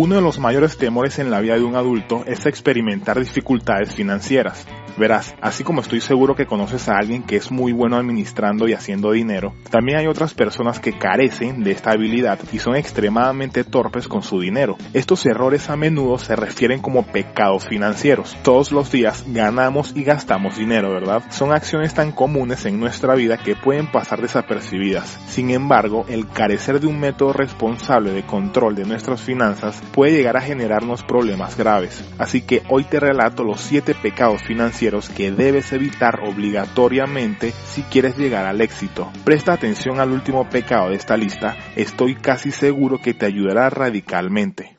Uno de los mayores temores en la vida de un adulto es experimentar dificultades financieras. Verás, así como estoy seguro que conoces a alguien que es muy bueno administrando y haciendo dinero, también hay otras personas que carecen de esta habilidad y son extremadamente torpes con su dinero. Estos errores a menudo se refieren como pecados financieros. Todos los días ganamos y gastamos dinero, ¿verdad? Son acciones tan comunes en nuestra vida que pueden pasar desapercibidas. Sin embargo, el carecer de un método responsable de control de nuestras finanzas puede llegar a generarnos problemas graves. Así que hoy te relato los 7 pecados financieros que debes evitar obligatoriamente si quieres llegar al éxito. Presta atención al último pecado de esta lista, estoy casi seguro que te ayudará radicalmente.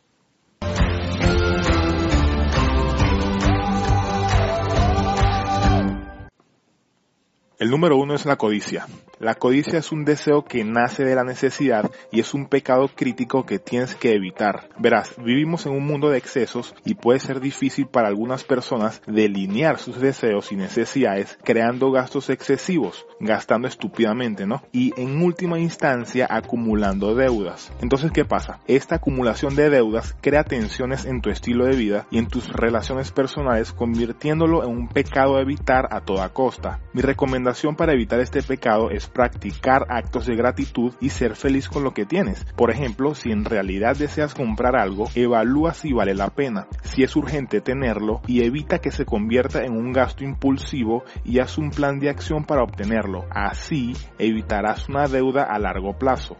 El número uno es la codicia. La codicia es un deseo que nace de la necesidad y es un pecado crítico que tienes que evitar. Verás, vivimos en un mundo de excesos y puede ser difícil para algunas personas delinear sus deseos y necesidades creando gastos excesivos, gastando estúpidamente, ¿no? Y en última instancia acumulando deudas. Entonces, ¿qué pasa? Esta acumulación de deudas crea tensiones en tu estilo de vida y en tus relaciones personales convirtiéndolo en un pecado a evitar a toda costa. Mi recomendación para evitar este pecado es practicar actos de gratitud y ser feliz con lo que tienes. Por ejemplo, si en realidad deseas comprar algo, evalúa si vale la pena, si es urgente tenerlo y evita que se convierta en un gasto impulsivo y haz un plan de acción para obtenerlo. Así evitarás una deuda a largo plazo.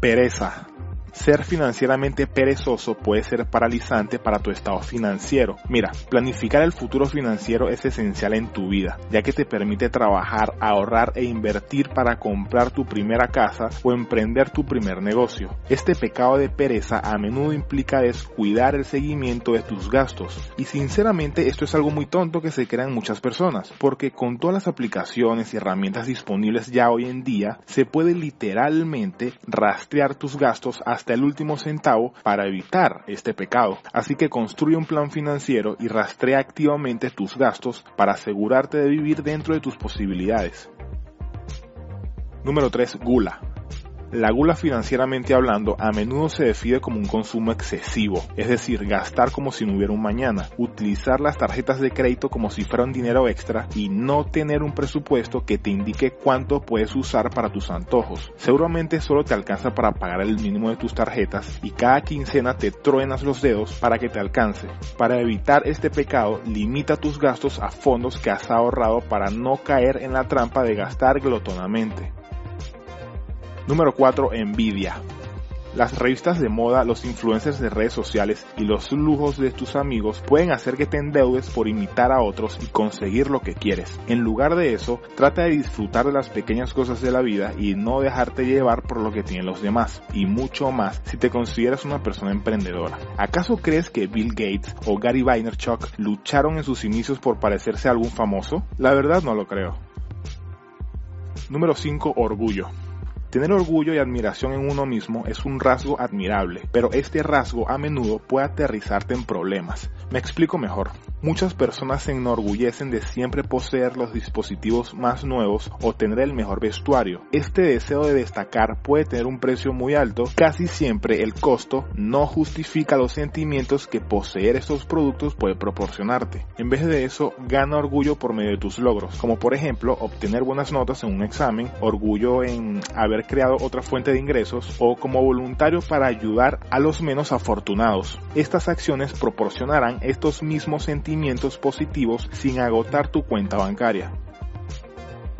Pereza. Ser financieramente perezoso puede ser paralizante para tu estado financiero. Mira, planificar el futuro financiero es esencial en tu vida, ya que te permite trabajar, ahorrar e invertir para comprar tu primera casa o emprender tu primer negocio. Este pecado de pereza a menudo implica descuidar el seguimiento de tus gastos. Y sinceramente esto es algo muy tonto que se crean muchas personas, porque con todas las aplicaciones y herramientas disponibles ya hoy en día, se puede literalmente rastrear tus gastos hasta el último centavo para evitar este pecado. Así que construye un plan financiero y rastrea activamente tus gastos para asegurarte de vivir dentro de tus posibilidades. Número 3. Gula. La gula financieramente hablando a menudo se define como un consumo excesivo, es decir, gastar como si no hubiera un mañana, utilizar las tarjetas de crédito como si fuera un dinero extra y no tener un presupuesto que te indique cuánto puedes usar para tus antojos. Seguramente solo te alcanza para pagar el mínimo de tus tarjetas y cada quincena te truenas los dedos para que te alcance. Para evitar este pecado, limita tus gastos a fondos que has ahorrado para no caer en la trampa de gastar glotonamente. Número 4. Envidia. Las revistas de moda, los influencers de redes sociales y los lujos de tus amigos pueden hacer que te endeudes por imitar a otros y conseguir lo que quieres. En lugar de eso, trata de disfrutar de las pequeñas cosas de la vida y no dejarte llevar por lo que tienen los demás. Y mucho más si te consideras una persona emprendedora. ¿Acaso crees que Bill Gates o Gary Vaynerchuk lucharon en sus inicios por parecerse a algún famoso? La verdad no lo creo. Número 5. Orgullo. Tener orgullo y admiración en uno mismo es un rasgo admirable, pero este rasgo a menudo puede aterrizarte en problemas. Me explico mejor. Muchas personas se enorgullecen de siempre poseer los dispositivos más nuevos o tener el mejor vestuario. Este deseo de destacar puede tener un precio muy alto. Casi siempre el costo no justifica los sentimientos que poseer estos productos puede proporcionarte. En vez de eso, gana orgullo por medio de tus logros, como por ejemplo obtener buenas notas en un examen, orgullo en haber creado otra fuente de ingresos o como voluntario para ayudar a los menos afortunados. Estas acciones proporcionarán estos mismos sentimientos positivos sin agotar tu cuenta bancaria.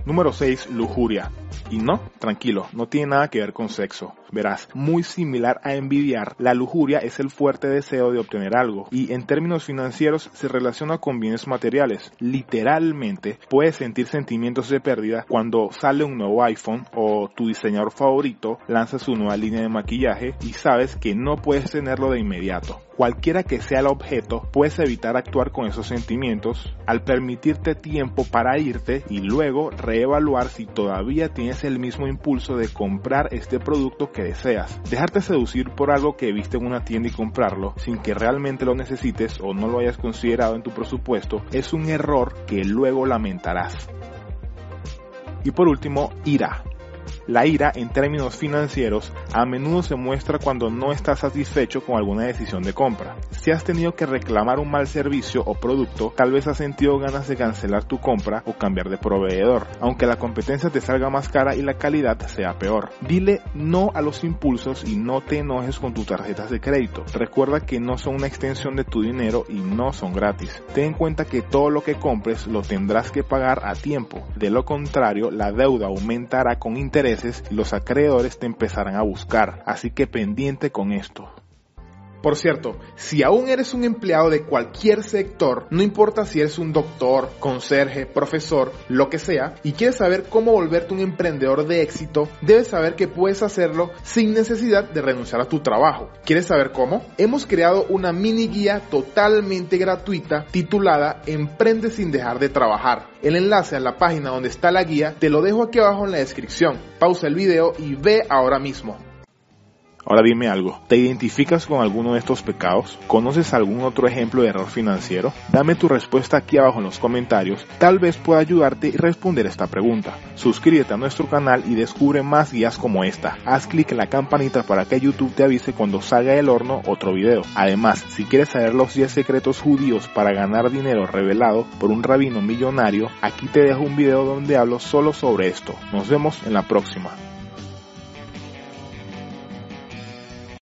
Número 6. Lujuria. Y no, tranquilo, no tiene nada que ver con sexo. Verás, muy similar a envidiar, la lujuria es el fuerte deseo de obtener algo y en términos financieros se relaciona con bienes materiales. Literalmente puedes sentir sentimientos de pérdida cuando sale un nuevo iPhone o tu diseñador favorito lanza su nueva línea de maquillaje y sabes que no puedes tenerlo de inmediato. Cualquiera que sea el objeto, puedes evitar actuar con esos sentimientos al permitirte tiempo para irte y luego reevaluar si todavía tienes el mismo impulso de comprar este producto deseas. Dejarte seducir por algo que viste en una tienda y comprarlo sin que realmente lo necesites o no lo hayas considerado en tu presupuesto es un error que luego lamentarás. Y por último, ira. La ira, en términos financieros, a menudo se muestra cuando no estás satisfecho con alguna decisión de compra. Si has tenido que reclamar un mal servicio o producto, tal vez has sentido ganas de cancelar tu compra o cambiar de proveedor, aunque la competencia te salga más cara y la calidad sea peor. Dile no a los impulsos y no te enojes con tus tarjetas de crédito. Recuerda que no son una extensión de tu dinero y no son gratis. Ten en cuenta que todo lo que compres lo tendrás que pagar a tiempo. De lo contrario, la deuda aumentará con intereses los acreedores te empezarán a buscar. Así que pendiente con esto. Por cierto, si aún eres un empleado de cualquier sector, no importa si eres un doctor, conserje, profesor, lo que sea, y quieres saber cómo volverte un emprendedor de éxito, debes saber que puedes hacerlo sin necesidad de renunciar a tu trabajo. ¿Quieres saber cómo? Hemos creado una mini guía totalmente gratuita titulada Emprende sin dejar de trabajar. El enlace a la página donde está la guía te lo dejo aquí abajo en la descripción. Pausa el video y ve ahora mismo. Ahora dime algo, ¿te identificas con alguno de estos pecados? ¿Conoces algún otro ejemplo de error financiero? Dame tu respuesta aquí abajo en los comentarios, tal vez pueda ayudarte y responder esta pregunta. Suscríbete a nuestro canal y descubre más guías como esta. Haz clic en la campanita para que YouTube te avise cuando salga del horno otro video. Además, si quieres saber los 10 secretos judíos para ganar dinero revelado por un rabino millonario, aquí te dejo un video donde hablo solo sobre esto. Nos vemos en la próxima.